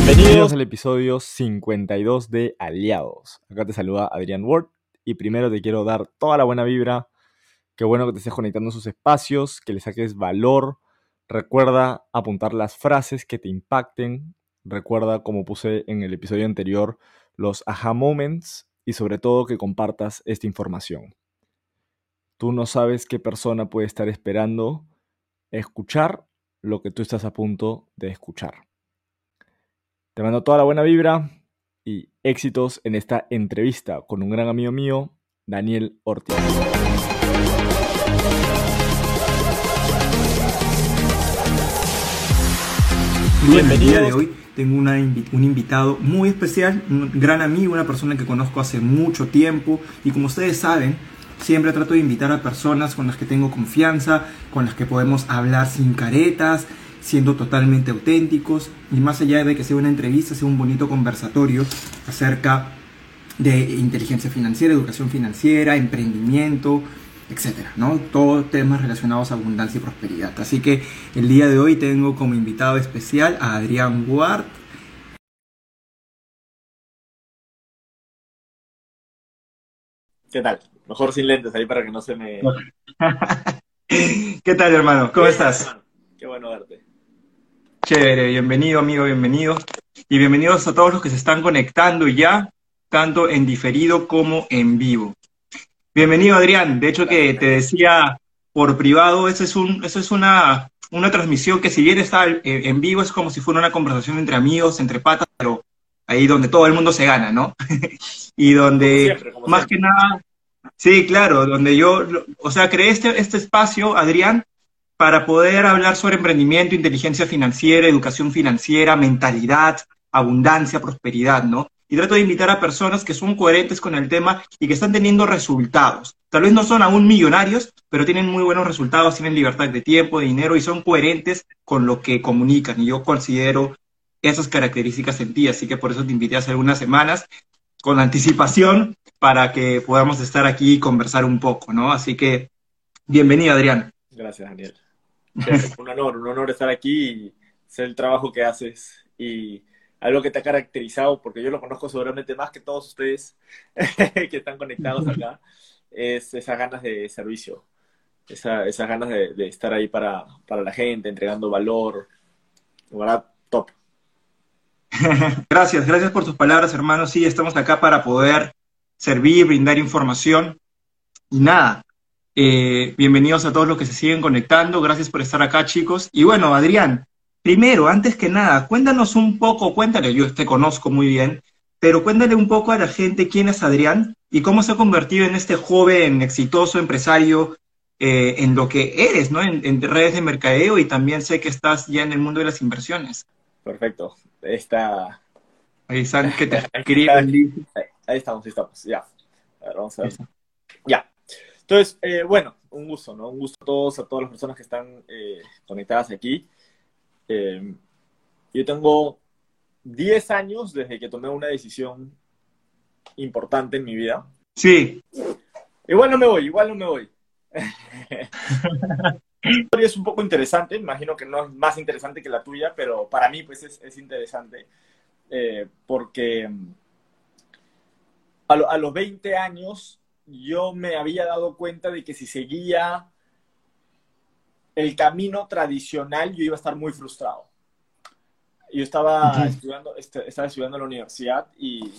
Bienvenidos al episodio 52 de Aliados. Acá te saluda Adrián Ward y primero te quiero dar toda la buena vibra. Qué bueno que te estés conectando a sus espacios, que le saques valor. Recuerda apuntar las frases que te impacten. Recuerda, como puse en el episodio anterior, los aha moments y sobre todo que compartas esta información. Tú no sabes qué persona puede estar esperando escuchar lo que tú estás a punto de escuchar. Te mando toda la buena vibra y éxitos en esta entrevista con un gran amigo mío, Daniel Ortiz. Bueno, el día de hoy tengo un invitado muy especial, un gran amigo, una persona que conozco hace mucho tiempo y como ustedes saben, siempre trato de invitar a personas con las que tengo confianza, con las que podemos hablar sin caretas, siendo totalmente auténticos y más allá de que sea una entrevista, sea un bonito conversatorio acerca de inteligencia financiera, educación financiera, emprendimiento, etcétera, ¿no? Todos temas relacionados a abundancia y prosperidad. Así que el día de hoy tengo como invitado especial a Adrián Ward. ¿Qué tal? Mejor sin lentes ahí para que no se me... ¿Qué tal, hermano? ¿Cómo estás? Qué bueno verte. Chévere, bienvenido, amigo, bienvenido. Y bienvenidos a todos los que se están conectando ya, tanto en diferido como en vivo. Bienvenido, Adrián. De hecho, que te decía por privado, eso es, un, eso es una, una transmisión que si bien está en vivo, es como si fuera una conversación entre amigos, entre patas, pero ahí donde todo el mundo se gana, ¿no? y donde, más que nada, sí, claro, donde yo, o sea, creé este, este espacio, Adrián, para poder hablar sobre emprendimiento, inteligencia financiera, educación financiera, mentalidad, abundancia, prosperidad, ¿no? y trato de invitar a personas que son coherentes con el tema y que están teniendo resultados. Tal vez no son aún millonarios, pero tienen muy buenos resultados, tienen libertad de tiempo, de dinero y son coherentes con lo que comunican. Y yo considero esas características en ti, así que por eso te invité hace algunas semanas con anticipación para que podamos estar aquí y conversar un poco, ¿no? Así que bienvenido, Adrián. Gracias, Daniel. Un honor, un honor estar aquí y hacer el trabajo que haces y algo que te ha caracterizado, porque yo lo conozco seguramente más que todos ustedes que están conectados acá, es esas ganas de servicio, esas ganas de, estar ahí para, la gente, entregando valor. ¿verdad? Top. Gracias, gracias por tus palabras, hermano. Sí, estamos acá para poder servir, brindar información. Y nada, eh, bienvenidos a todos los que se siguen conectando. Gracias por estar acá, chicos. Y bueno, Adrián, Primero, antes que nada, cuéntanos un poco, cuéntale, yo te conozco muy bien, pero cuéntale un poco a la gente quién es Adrián y cómo se ha convertido en este joven exitoso empresario eh, en lo que eres, ¿no? En, redes de mercadeo y también sé que estás ya en el mundo de las inversiones. Perfecto. Está... Ahí sabes que te. Ahí, ahí estamos, ahí estamos. Ya. A ver, vamos a ver. Ya. Entonces, eh, bueno, un gusto, ¿no? Un gusto a todos, a todas las personas que están eh, conectadas aquí. Eh, yo tengo 10 años desde que tomé una decisión importante en mi vida. Sí. Igual no me voy, igual no me voy. historia es un poco interesante, imagino que no es más interesante que la tuya, pero para mí pues es, interesante eh, porque a, a, los 20 años yo me había dado cuenta de que si seguía el camino tradicional, yo iba a estar muy frustrado. Yo estaba, estudiando, este, estaba estudiando en la universidad y,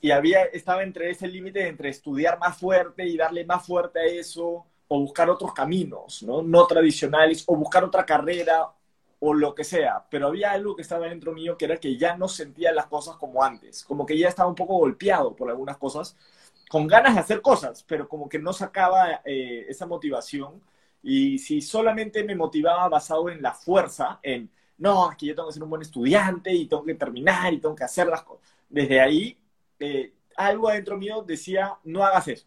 y había, estaba entre ese límite entre estudiar más fuerte y darle más fuerte a eso o buscar otros caminos, ¿no? No tradicionales o buscar otra carrera o lo que sea, pero había algo que estaba dentro mío que era que ya no sentía las cosas como antes, como que ya estaba un poco golpeado por algunas cosas, con ganas de hacer cosas, pero como que no sacaba eh, esa motivación y si solamente me motivaba basado en la fuerza, en, no, aquí yo tengo que ser un buen estudiante y tengo que terminar y tengo que hacer las cosas, desde ahí, eh, algo adentro mío decía, no hagas eso.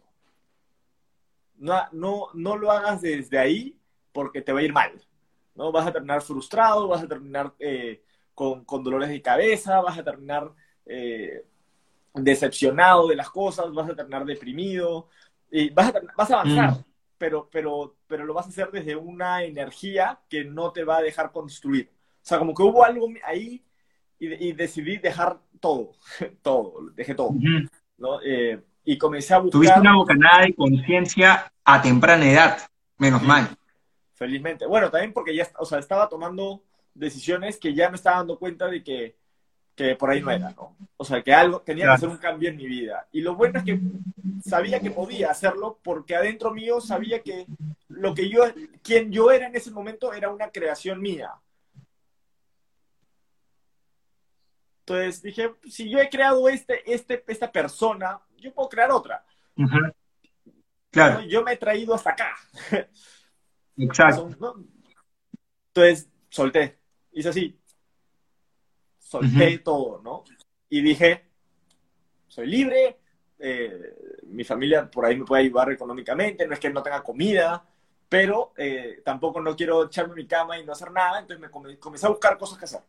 No, no, no lo hagas desde ahí porque te va a ir mal. ¿no? Vas a terminar frustrado, vas a terminar eh, con, con, dolores de cabeza, vas a terminar eh, decepcionado de las cosas, vas a terminar deprimido, y vas a, vas a avanzar. Mm pero, pero, pero lo vas a hacer desde una energía que no te va a dejar construir. O sea, como que hubo algo ahí y, decidí dejar todo, todo, dejé todo, ¿no? Eh, y comencé a buscar... Tuviste una bocanada de conciencia a temprana edad, menos mal. Felizmente. Bueno, también porque ya, o sea, estaba tomando decisiones que ya me estaba dando cuenta de que, que por ahí no era, ¿no? O sea, que algo, tenía que hacer un cambio en mi vida. Y lo bueno es que sabía que podía hacerlo porque adentro mío sabía que lo que yo, quien yo era en ese momento era una creación mía. Entonces dije, si yo he creado este, este, esta persona, yo puedo crear otra. Claro. Yo me he traído hasta acá. Exacto. Entonces, solté. Hice así. Solté todo, ¿no? Y dije, soy libre, eh, mi familia por ahí me puede ayudar económicamente, no es que no tenga comida, pero eh, tampoco no quiero echarme mi cama y no hacer nada, entonces me comencé a buscar cosas que hacer.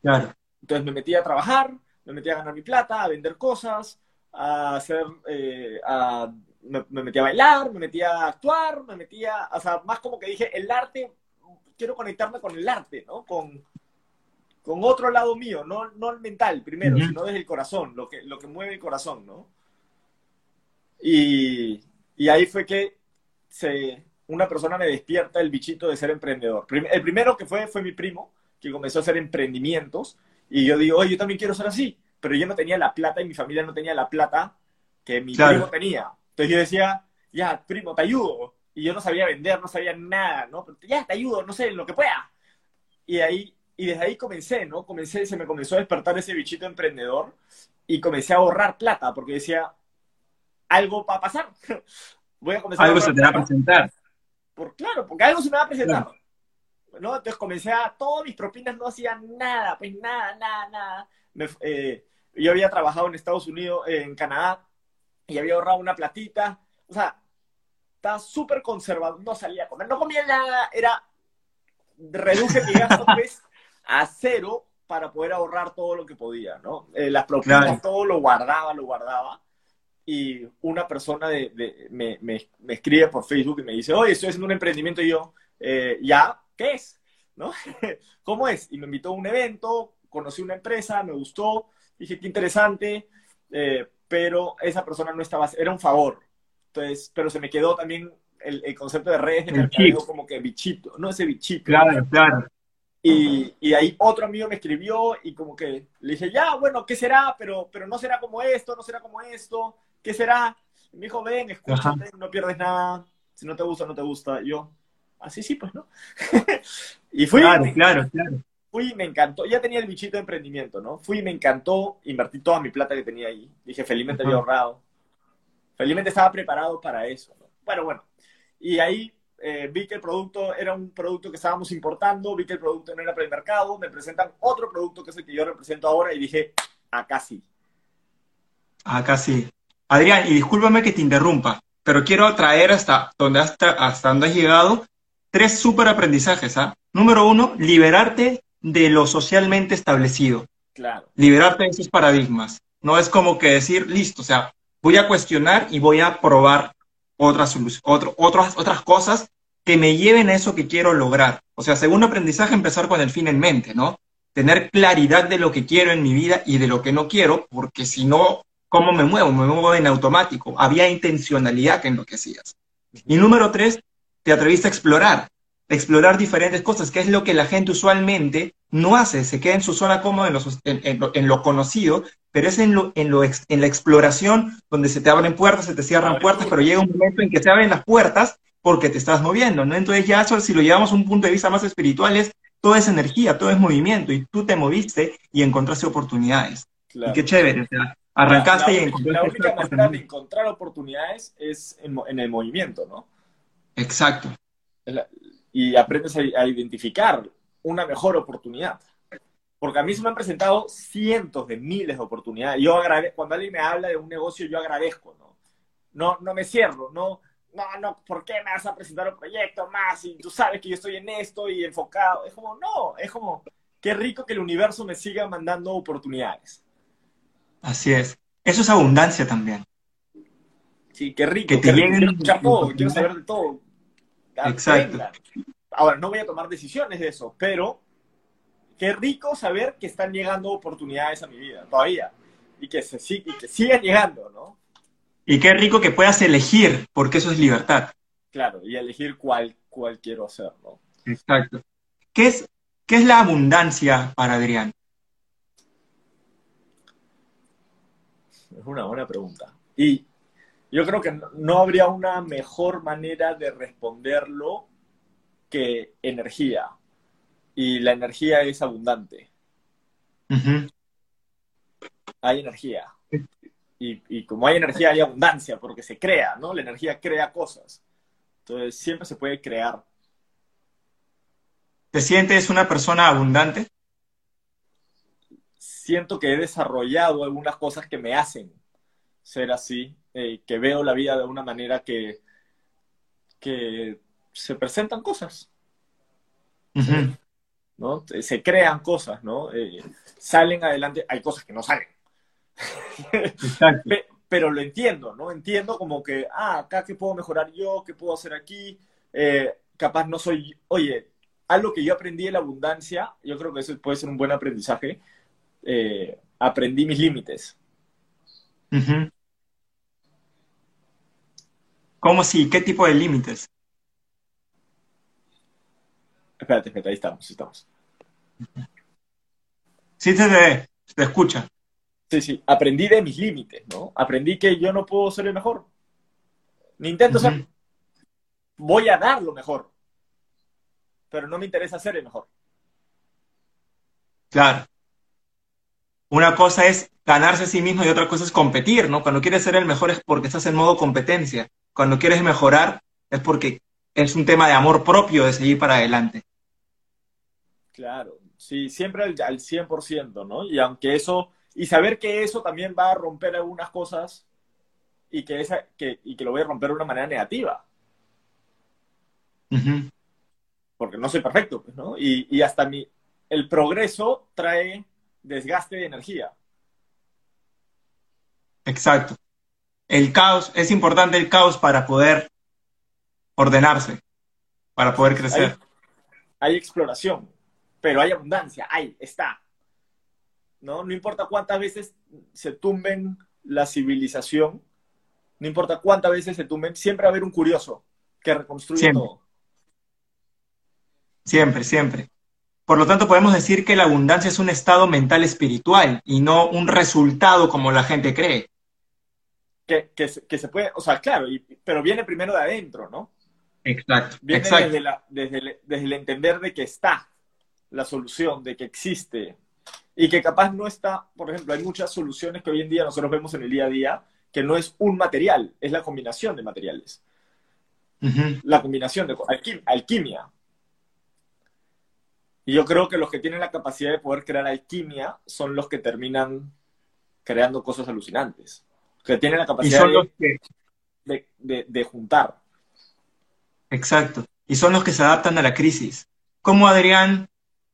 Claro. Entonces me metí a trabajar, me metí a ganar mi plata, a vender cosas, a hacer, eh, a, me, metí a bailar, me metí a actuar, me metí a, o sea, más como que dije, el arte, quiero conectarme con el arte, ¿no? Con, con otro lado mío, no, no el mental primero, sino desde el corazón, lo que, lo que mueve el corazón, ¿no? Y, y ahí fue que se, una persona me despierta el bichito de ser emprendedor. El primero que fue fue mi primo, que comenzó a hacer emprendimientos y yo digo, oye, yo también quiero ser así, pero yo no tenía la plata y mi familia no tenía la plata que mi primo tenía. Entonces yo decía, ya, primo, te ayudo. Y yo no sabía vender, no sabía nada, ¿no? Pero ya, te ayudo, no sé, lo que pueda. Y ahí, y desde ahí comencé, ¿no? Comencé, se me comenzó a despertar ese bichito emprendedor y comencé a ahorrar plata porque decía, algo va a pasar. Voy a comenzar algo se te va a presentar. Por, claro, porque algo se me va a presentar. ¿no? Entonces comencé a, todas mis propinas no hacían nada, pues nada, nada, nada. Eh, yo había trabajado en Estados Unidos, en Canadá, y había ahorrado una platita. O sea, estaba súper conservado, no salía a comer, no comía nada, era, reduje mi gasto pues, a cero para poder ahorrar todo lo que podía, ¿no? Eh, las propinas, todo lo guardaba, lo guardaba. Y una persona de, me, me, me, escribe por Facebook y me dice, oye, estoy haciendo un emprendimiento y yo, eh, ya, ¿qué es? ¿No? ¿Cómo es? Y me invitó a un evento, conocí una empresa, me gustó, dije, qué interesante, eh, pero esa persona no estaba, era un favor. Entonces, pero se me quedó también el, concepto de redes de mercadeo como que bichito, no ese bichito. Claro, claro. Y, y, ahí otro amigo me escribió y como que le dije, ya, bueno, ¿qué será? Pero, pero no será como esto, no será como esto, ¿qué será? Y me dijo, ven, escúchate, no pierdes nada, si no te gusta, no te gusta. Y yo, así sí, pues, ¿no? y fui. Claro, claro, claro. Fui y me encantó. Ya tenía el bichito de emprendimiento, ¿no? Fui y me encantó. Invertí toda mi plata que tenía ahí. Dije, felizmente había ahorrado. Felizmente estaba preparado para eso, ¿no? Bueno, bueno. Y ahí eh, vi que el producto era un producto que estábamos importando, vi que el producto no era para el mercado, me presentan otro producto que es el que yo represento ahora y dije, acá sí. Acá sí. Adrián, y discúlpame que te interrumpa, pero quiero traer hasta donde, hasta, hasta donde has llegado tres súper aprendizajes. ¿ah? Número uno, liberarte de lo socialmente establecido. Claro. Liberarte de esos paradigmas. No es como que decir, listo, o sea, voy a cuestionar y voy a probar otras, otro, otras, otras cosas que me lleven a eso que quiero lograr. O sea, segundo aprendizaje, empezar con el fin en mente, ¿no? Tener claridad de lo que quiero en mi vida y de lo que no quiero, porque si no, ¿cómo me muevo? Me muevo en automático. Había intencionalidad en lo que hacías. Y número tres, te atreviste a explorar, explorar diferentes cosas, que es lo que la gente usualmente no hace, se queda en su zona cómoda en, lo, conocido, pero es en, lo, en, lo, en la exploración donde se te abren puertas, se te cierran puertas, pero llega un momento en que se abren las puertas porque te estás moviendo, ¿no? Entonces ya eso, si lo llevamos a un punto de vista más espiritual, es toda esa energía, todo es movimiento, y tú te moviste y encontraste oportunidades. Y qué chévere, o sea, arrancaste y encontraste... La única manera de encontrar oportunidades es en el movimiento, ¿no? Exacto. Y aprendes a, identificar una mejor oportunidad. Porque a mí se me han presentado cientos de miles de oportunidades. Yo agradezco, cuando alguien me habla de un negocio, yo agradezco, ¿no? No, no me cierro, no, no, no, ¿por qué me vas a presentar un proyecto más? Y tú sabes que yo estoy en esto y enfocado. Es como, no, es como, qué rico que el universo me siga mandando oportunidades. Así es. Eso es abundancia también. Sí, qué rico. Que te quiero escuchar todo, quiero saber de todo. Exacto. Ahora, no voy a tomar decisiones de eso, pero qué rico saber que están llegando oportunidades a mi vida, todavía, y que, se, y que sigan llegando, ¿no? Y qué rico que puedas elegir, porque eso es libertad. Claro, y elegir cuál, cuál quiero hacer, ¿no? Exacto. ¿Qué es, ¿Qué es la abundancia para Adrián? Es una buena pregunta. Y yo creo que no habría una mejor manera de responderlo que energía. Y la energía es abundante. Hay energía. Y, y, como hay energía, hay abundancia, porque se crea, ¿no? La energía crea cosas. Entonces, siempre se puede crear. ¿Te sientes una persona abundante? Siento que he desarrollado algunas cosas que me hacen ser así, eh, que veo la vida de una manera que, que se presentan cosas. ¿No? Se crean cosas, ¿no? Eh, salen adelante, hay cosas que no salen. Pero lo entiendo, ¿no? Entiendo como que, ah, acá qué puedo mejorar yo, qué puedo hacer aquí, eh, capaz no soy, oye, algo que yo aprendí en la abundancia, yo creo que eso puede ser un buen aprendizaje, aprendí mis límites. ¿Cómo si? ¿Qué tipo de límites? Espérate, espérate, ahí estamos, estamos. Sí, te, te escucha. Sí, sí, aprendí de mis límites, ¿no? Aprendí que yo no puedo ser el mejor. Ni intento ser. Voy a dar lo mejor. Pero no me interesa ser el mejor. Claro. Una cosa es ganarse a sí mismo y otra cosa es competir, ¿no? Cuando quieres ser el mejor es porque estás en modo competencia cuando quieres mejorar es porque es un tema de amor propio de seguir para adelante. Claro, sí, siempre al, 100%, ¿no? Y aunque eso, y saber que eso también va a romper algunas cosas y que, esa, que, y que lo voy a romper de una manera negativa. Porque no soy perfecto, pues, ¿no? Y, y hasta mi, el progreso trae desgaste de energía. Exacto el caos, es importante el caos para poder ordenarse, para poder crecer. Hay, exploración, pero hay abundancia, hay, está. ¿No? no importa cuántas veces se tumben la civilización, no importa cuántas veces se tumben, siempre va a haber un curioso que reconstruye todo. Siempre, siempre. Por lo tanto, podemos decir que la abundancia es un estado mental espiritual y no un resultado como la gente cree que, que, se puede, o sea, claro, pero viene primero de adentro, ¿no? Exacto. Viene exacto. Desde, la, desde, el, desde, el, entender de que está la solución, de que existe, y que capaz no está, por ejemplo, hay muchas soluciones que hoy en día nosotros vemos en el día a día, que no es un material, es la combinación de materiales. La combinación de alquimia. Y yo creo que los que tienen la capacidad de poder crear alquimia son los que terminan creando cosas alucinantes que tienen la capacidad de, juntar. Exacto. Y son los que se adaptan a la crisis. Como Adrián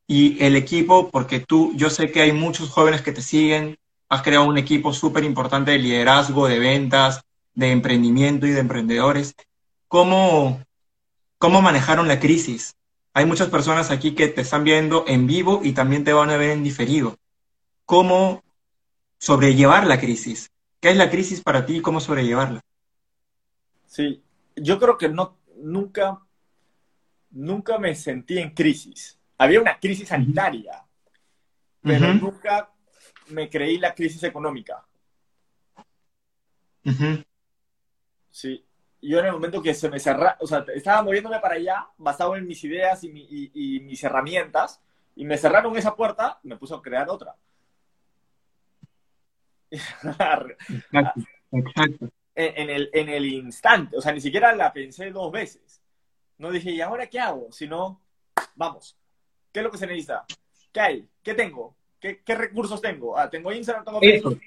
y el equipo, porque tú, yo sé que hay muchos jóvenes que te siguen, has creado un equipo súper importante de liderazgo, de ventas, de emprendimiento y de emprendedores. ¿Cómo, ¿Cómo manejaron la crisis? Hay muchas personas aquí que te están viendo en vivo y también te van a ver en diferido. ¿Cómo sobrellevar la crisis? ¿Qué es la crisis para ti y cómo sobrellevarla? Sí, yo creo que no, nunca, nunca me sentí en crisis. Había una crisis sanitaria, pero nunca me creí la crisis económica. Sí, yo en el momento que se me cerraba, o sea, estaba moviéndome para allá, basado en mis ideas y mis herramientas, y me cerraron esa puerta, me puse a crear otra. Exacto. En, el, en el instante, o sea, ni siquiera la pensé dos veces. No dije, ¿y ahora qué hago? Sino, vamos, ¿qué es lo que se necesita? ¿Qué hay? ¿Qué tengo? ¿Qué, recursos tengo? Ah, tengo Instagram, tengo Eso.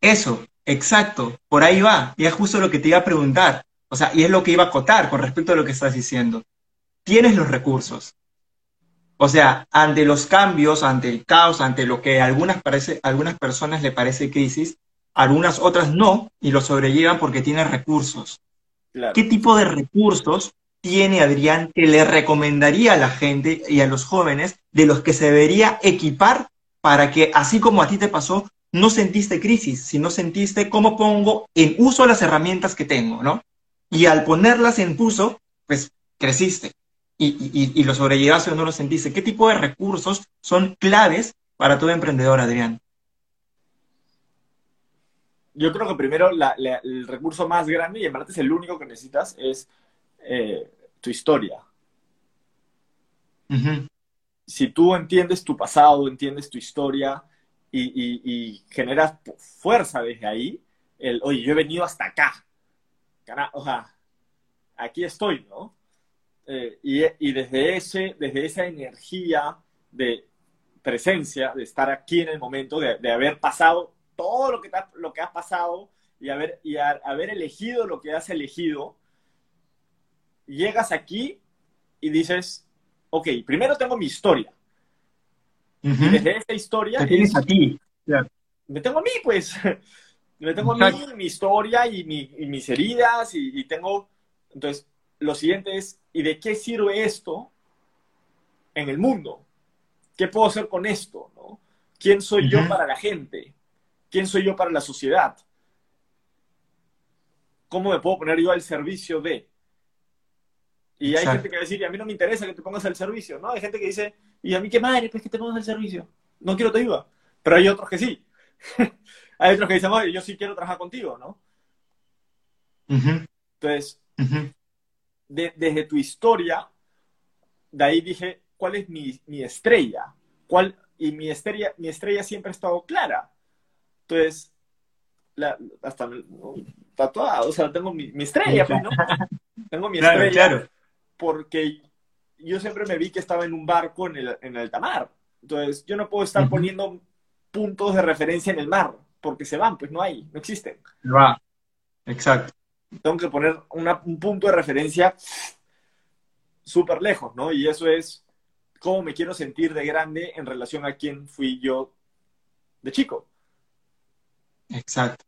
Eso, exacto, por ahí va. Y es justo lo que te iba a preguntar. O sea, y es lo que iba a acotar con respecto a lo que estás diciendo. Tienes los recursos, o sea, ante los cambios, ante el caos, ante lo que a algunas, parece, algunas personas le parece crisis, algunas otras no, y lo sobrellevan porque tienen recursos. ¿Qué tipo de recursos tiene Adrián que le recomendaría a la gente y a los jóvenes de los que se debería equipar para que, así como a ti te pasó, no sentiste crisis, sino sentiste cómo pongo en uso las herramientas que tengo, ¿no? Y al ponerlas en uso, pues creciste y, y, lo sobrellevaste o no lo sentiste. ¿Qué tipo de recursos son claves para todo emprendedor, Adrián? Yo creo que primero el recurso más grande, y en verdad es el único que necesitas, es eh, tu historia. Uh -huh. Si tú entiendes tu pasado, entiendes tu historia y, y, y, generas fuerza desde ahí, el, oye, yo he venido hasta acá. O sea, aquí estoy, ¿no? Eh, y, y desde, ese, desde esa energía de presencia, de estar aquí en el momento, de, de haber pasado todo lo que, te, lo que has pasado y haber, y a, haber elegido lo que has elegido, llegas aquí y dices, ok, primero tengo mi historia. Uh -huh. Y desde esa historia... Te tienes es, a ti. Yeah. Me tengo a mí, pues. me tengo a mí, mi historia y, mi, y mis heridas y, y, tengo... Entonces, lo siguiente es, ¿y de qué sirve esto en el mundo? ¿Qué puedo hacer con esto? ¿no? ¿Quién soy uh -huh. yo para la gente? ¿Quién soy yo para la sociedad? ¿Cómo me puedo poner yo al servicio de? Y hay Exacto. gente que va a decir, y a mí no me interesa que te pongas al servicio, ¿no? Hay gente que dice, y a mí qué madre, pues que te pongas al servicio. No quiero te ayuda. Pero hay otros que sí. hay otros que dicen, oye, yo sí quiero trabajar contigo, ¿no? Uh -huh. Entonces, uh -huh. de, desde tu historia, de ahí dije, ¿cuál es mi, mi estrella? ¿Cuál, y mi estrella, mi estrella siempre ha estado clara. Entonces, la, hasta tatuado, o sea, tengo mi, mi estrella, pues, ¿no? tengo mi claro, estrella. Claro. Porque yo siempre me vi que estaba en un barco en el, en el mar. Entonces, yo no puedo estar uh -huh. poniendo puntos de referencia en el mar, porque se van, pues no hay, no existen. Va. Exacto. Tengo que poner una, un punto de referencia súper lejos, ¿no? Y eso es cómo me quiero sentir de grande en relación a quién fui yo de chico. Exacto.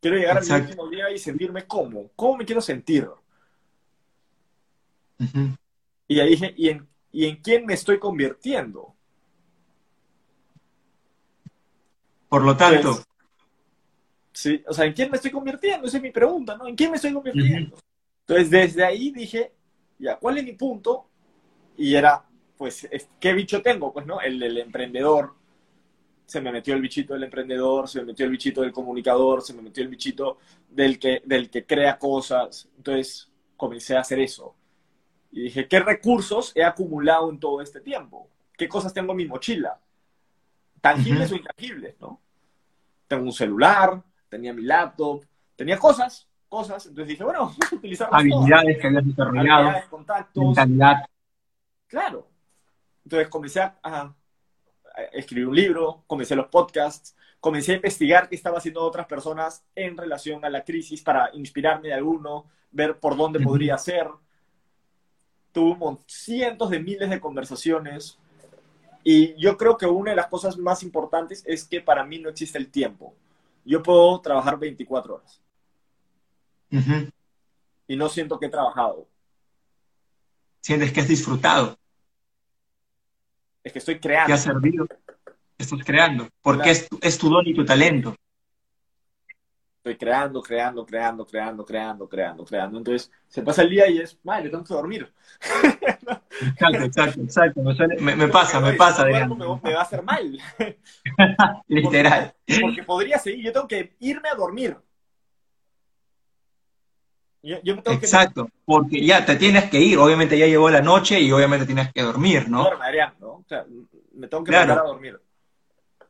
Quiero llegar Exacto. a mi último día y sentirme cómo. ¿Cómo me quiero sentir? Uh -huh. Y ahí dije, ¿y en, ¿y en quién me estoy convirtiendo? Por lo tanto. Pues, sí, o sea, ¿en quién me estoy convirtiendo? Esa es mi pregunta, ¿no? ¿En quién me estoy convirtiendo? Uh -huh. Entonces, desde ahí dije, ya, ¿cuál es mi punto? Y era, pues, ¿qué bicho tengo? Pues, ¿no? El del emprendedor. Se me metió el bichito del emprendedor, se me metió el bichito del comunicador, se me metió el bichito del que, del que crea cosas. Entonces, comencé a hacer eso. Y dije, ¿qué recursos he acumulado en todo este tiempo? ¿Qué cosas tengo en mi mochila? Tangibles uh -huh. o intangibles, ¿no? Tengo un celular, tenía mi laptop, tenía cosas, cosas. Entonces dije, bueno, vamos a utilizar Habilidades todas. que habías desarrollado. Habilidades, contactos. Mentalidad. Claro. Entonces comencé a, a, escribir un libro, comencé los podcasts, comencé a investigar qué estaba haciendo otras personas en relación a la crisis para inspirarme de alguno, ver por dónde uh -huh. podría ser. Tuve cientos de miles de conversaciones y yo creo que una de las cosas más importantes es que para mí no existe el tiempo. Yo puedo trabajar 24 horas. Uh -huh. Y no siento que he trabajado. Sientes que has disfrutado. Es que estoy creando. Te ha servido. Estás creando. Porque claro. es, tu, es tu don y tu talento. Estoy creando, creando, creando, creando, creando, creando, creando. Entonces, se pasa el día y es, madre, tengo que dormir. Exacto, exacto, exacto. Me, me pasa, me pasa. Me, me, va a hacer mal. Literal. Porque, porque, podría seguir, yo tengo que irme a dormir. Yo, yo tengo exacto, que... porque ya te tienes que ir. Obviamente ya llegó la noche y obviamente tienes que dormir, ¿no? Duerme, Adrián, ¿no? O sea, me tengo que claro. a dormir.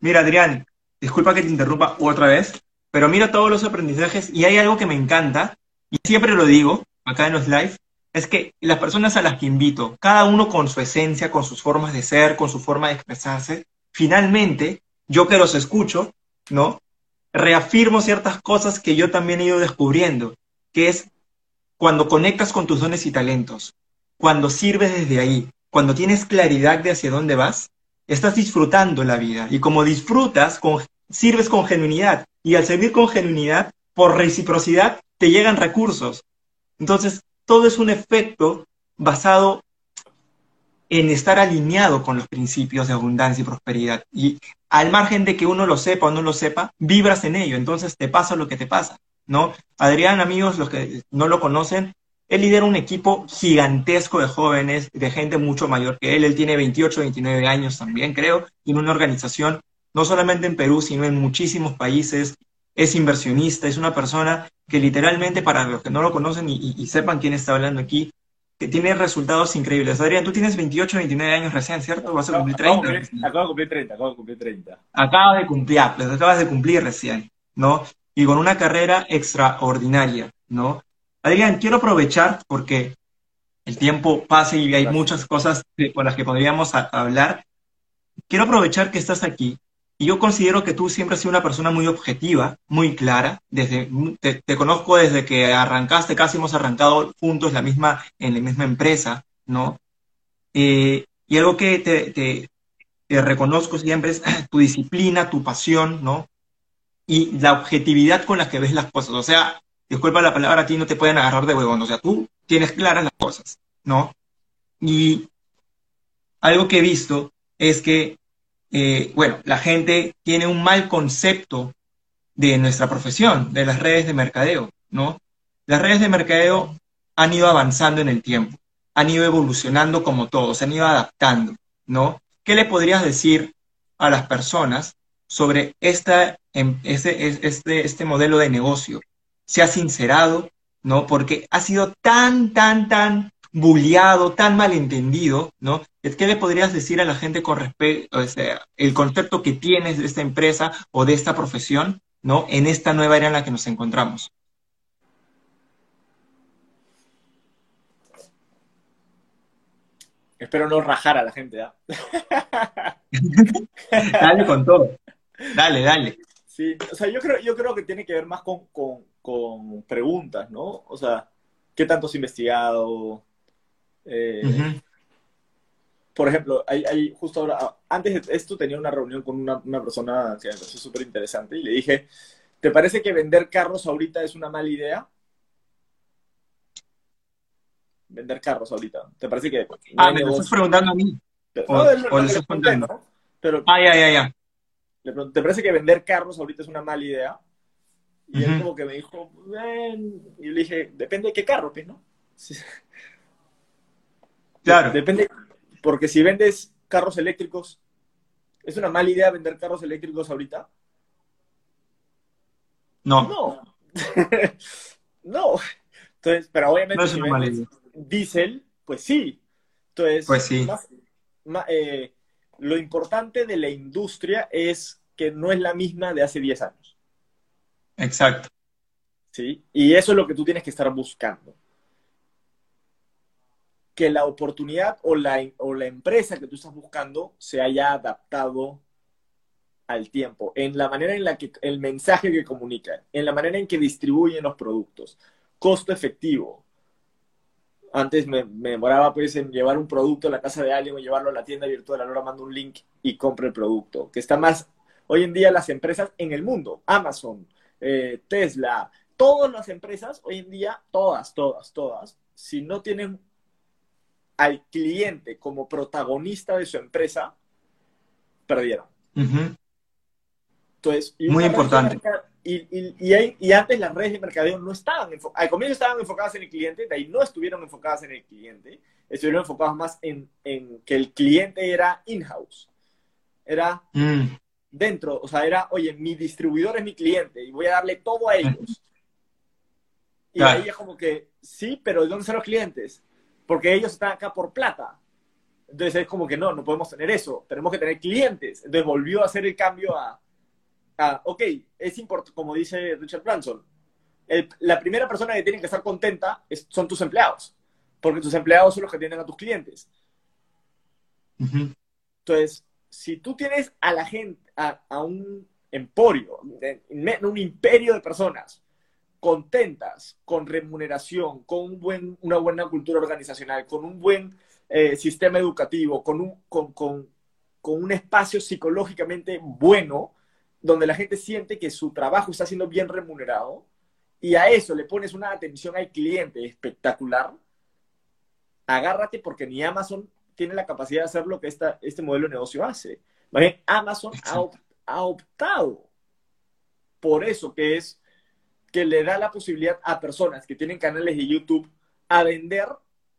Mira, Adrián, disculpa que te interrumpa otra vez, pero mira todos los aprendizajes y hay algo que me encanta, y siempre lo digo acá en los live, es que las personas a las que invito, cada uno con su esencia, con sus formas de ser, con su forma de expresarse, finalmente, yo que los escucho, ¿no? Reafirmo ciertas cosas que yo también he ido descubriendo, que es cuando conectas con tus dones y talentos, cuando sirves desde ahí, cuando tienes claridad de hacia dónde vas, estás disfrutando la vida. Y como disfrutas, con, sirves con genuinidad. Y al servir con genuinidad, por reciprocidad, te llegan recursos. Entonces, todo es un efecto basado en estar alineado con los principios de abundancia y prosperidad. Y al margen de que uno lo sepa o no lo sepa, vibras en ello, entonces te pasa lo que te pasa, ¿no? Adrián, amigos, los que no lo conocen, él lidera un equipo gigantesco de jóvenes, de gente mucho mayor que él. Él tiene 28, 29 años también, creo. Tiene una organización, no solamente en Perú, sino en muchísimos países. Es inversionista, es una persona que literalmente, para los que no lo conocen y, y sepan quién está hablando aquí, que tiene resultados increíbles. Adrián, tú tienes 28, 29 años recién, ¿cierto? ¿Vas a cumplir 30? Acabo de cumplir 30, acabo de cumplir 30. Acabas de cumplir, pues acabas de cumplir recién, ¿no? Y con una carrera extraordinaria, ¿no? Adrián, quiero aprovechar porque el tiempo pasa y hay muchas cosas con las que podríamos hablar. Quiero aprovechar que estás aquí y yo considero que tú siempre has sido una persona muy objetiva, muy clara. Desde, te, conozco desde que arrancaste, casi hemos arrancado juntos la misma, en la misma empresa, ¿no? Eh, y algo que te, te, reconozco siempre es tu disciplina, tu pasión, ¿no? Y la objetividad con la que ves las cosas. O sea, disculpa la palabra, a ti no te pueden agarrar de huevón. O sea, tú tienes claras las cosas, ¿no? Y algo que he visto es que eh, bueno, la gente tiene un mal concepto de nuestra profesión, de las redes de mercadeo, ¿no? Las redes de mercadeo han ido avanzando en el tiempo, han ido evolucionando como todos, se han ido adaptando, ¿no? ¿Qué le podrías decir a las personas sobre esta, em, este, este, este modelo de negocio? Se ha sincerado, ¿no? Porque ha sido tan, tan, tan bulliado, tan malentendido, ¿no? ¿Qué le podrías decir a la gente con respecto, o sea, el concepto que tienes de esta empresa o de esta profesión, ¿no? En esta nueva era en la que nos encontramos. Espero no rajar a la gente, ¿ah? dale con todo. Dale, dale. Sí, o sea, yo creo, yo creo que tiene que ver más con, con preguntas, ¿no? O sea, ¿qué tanto has investigado? Eh, por ejemplo, hay, justo ahora, antes de esto tenía una reunión con una, persona que me pareció súper interesante y le dije, ¿te parece que vender carros ahorita es una mala idea? Vender carros ahorita. ¿Te parece que... ah, me lo estás preguntando a mí. o, le estás preguntando. Pero, ah, ya, ya, ya. ¿Te parece que vender carros ahorita es una mala idea? Y él como que me dijo, y yo le dije, depende de qué carro, pues, ¿no? Claro. Depende, porque si vendes carros eléctricos, ¿es una mala idea vender carros eléctricos ahorita? No. No. no. Entonces, pero obviamente si vendes diésel, pues sí. Entonces, pues sí. Eh, lo importante de la industria es que no es la misma de hace 10 años. Exacto. ¿Sí? Y eso es lo que tú tienes que estar buscando que la oportunidad o la, o la empresa que tú estás buscando se haya adaptado al tiempo, en la manera en la que el mensaje que comunica, en la manera en que distribuyen los productos, costo efectivo. Antes me, me, demoraba pues en llevar un producto a la casa de alguien o llevarlo a la tienda virtual, ahora mando un link y compro el producto, que está más, hoy en día las empresas en el mundo, Amazon, eh, Tesla, todas las empresas, hoy en día, todas, todas, todas, si no tienen al cliente como protagonista de su empresa, perdieron. Entonces, muy importante. Y, antes las redes de mercadeo no estaban enfocadas, al comienzo estaban enfocadas en el cliente, de ahí no estuvieron enfocadas en el cliente, estuvieron enfocadas más en, que el cliente era in-house, era mm. dentro, o sea, era, oye, mi distribuidor es mi cliente y voy a darle todo a ellos. Y ahí es como que, sí, pero ¿de dónde son los clientes? Porque ellos están acá por plata. Entonces es como que no, no podemos tener eso, tenemos que tener clientes. Entonces volvió a hacer el cambio a, a ok, es importante, como dice Richard Branson, la primera persona que tiene que estar contenta son tus empleados, porque tus empleados son los que tienen a tus clientes. Entonces, si tú tienes a la gente, a, a un emporio, un imperio de personas contentas, con remuneración, con un buen, una buena cultura organizacional, con un buen eh, sistema educativo, con un, con, con, con un espacio psicológicamente bueno, donde la gente siente que su trabajo está siendo bien remunerado, y a eso le pones una atención al cliente espectacular, agárrate porque ni Amazon tiene la capacidad de hacer lo que esta, este modelo de negocio hace. Amazon ha, ha optado por eso, que es que le da la posibilidad a personas que tienen canales de YouTube a vender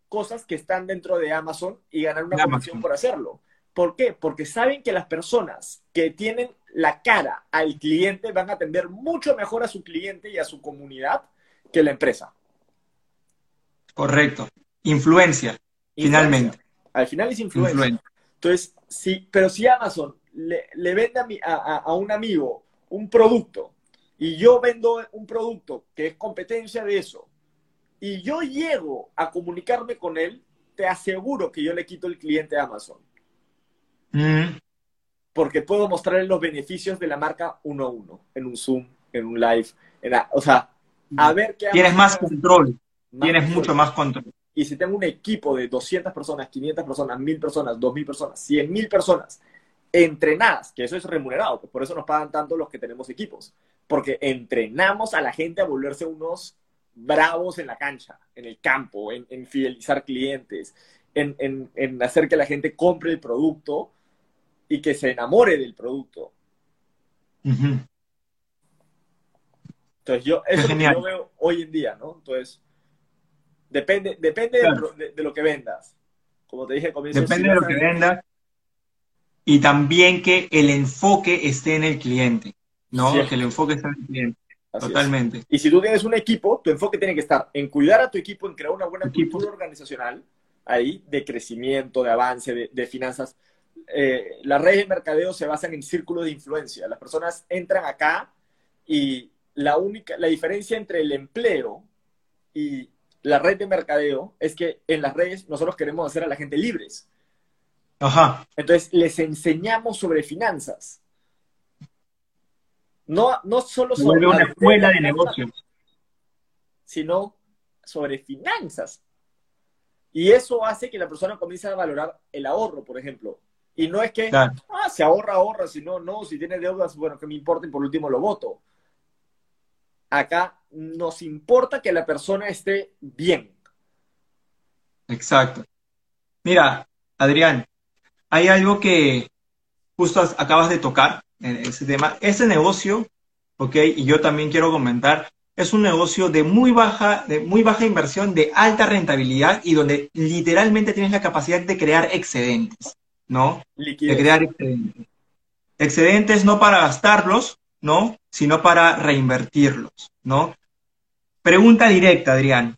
cosas que están dentro de Amazon y ganar una comisión por hacerlo. ¿Por qué? Porque saben que las personas que tienen la cara al cliente van a atender mucho mejor a su cliente y a su comunidad que la empresa. Correcto. Influencia, finalmente. Al final es influencia. Influencia. Entonces, sí, pero si Amazon le, le vende a, mi- a un amigo un producto y yo vendo un producto que es competencia de eso y yo llego a comunicarme con él, te aseguro que yo le quito el cliente a Amazon. Mm, porque puedo mostrarle los beneficios de la marca uno a uno, en un Zoom, en un live, en la- o sea, a ver qué Tienes más control, más tienes control. mucho más control. Y si tengo un equipo de 200 personas, 500 personas, 1000 personas, 2000 personas, 100.000 personas entrenadas, que eso es remunerado, pues por eso nos pagan tanto los que tenemos equipos, porque entrenamos a la gente a volverse unos bravos en la cancha, en el campo, en, en fidelizar clientes, en, en- en hacer que la gente compre el producto y que se enamore del producto. Entonces, yo, eso es lo que yo veo hoy en día, ¿no? Entonces, depende, depende Claro. de, de lo que vendas. Como te dije al comienzo, Depende de lo que vendas y también que el enfoque esté en el cliente, ¿no? Cierto. Que el enfoque esté en el cliente, Así es. totalmente. Y si tú tienes un equipo, tu enfoque tiene que estar en cuidar a tu equipo, en crear una buena Equipo. cultura organizacional, ahí, de crecimiento, de avance, de, de finanzas. Eh, las redes de mercadeo se basan en círculos de influencia. Las personas entran acá y la única, la diferencia entre el empleo y la red de mercadeo es que en las redes nosotros queremos hacer a la gente libres. Ajá, Entonces, les enseñamos sobre finanzas. No, no solo sobre una la- escuela de negocios. sino sobre finanzas. Y eso hace que la persona comience a valorar el ahorro, por ejemplo. Y no es que, Claro. ah, se ahorra, ahorra, si no, no, si tiene deudas, bueno, que me importa y por último lo voto. Acá nos importa que la persona esté bien. Exacto. Mira, Adrián, hay algo que justo as- acabas de tocar en ese tema. Ese negocio, ¿ok? Y yo también quiero comentar, es un negocio de muy baja, de muy baja inversión, de alta rentabilidad y donde literalmente tienes la capacidad de crear excedentes, ¿no? De crear excedentes. Excedentes no para gastarlos, ¿no? Sino para reinvertirlos, ¿no? Pregunta directa, Adrián.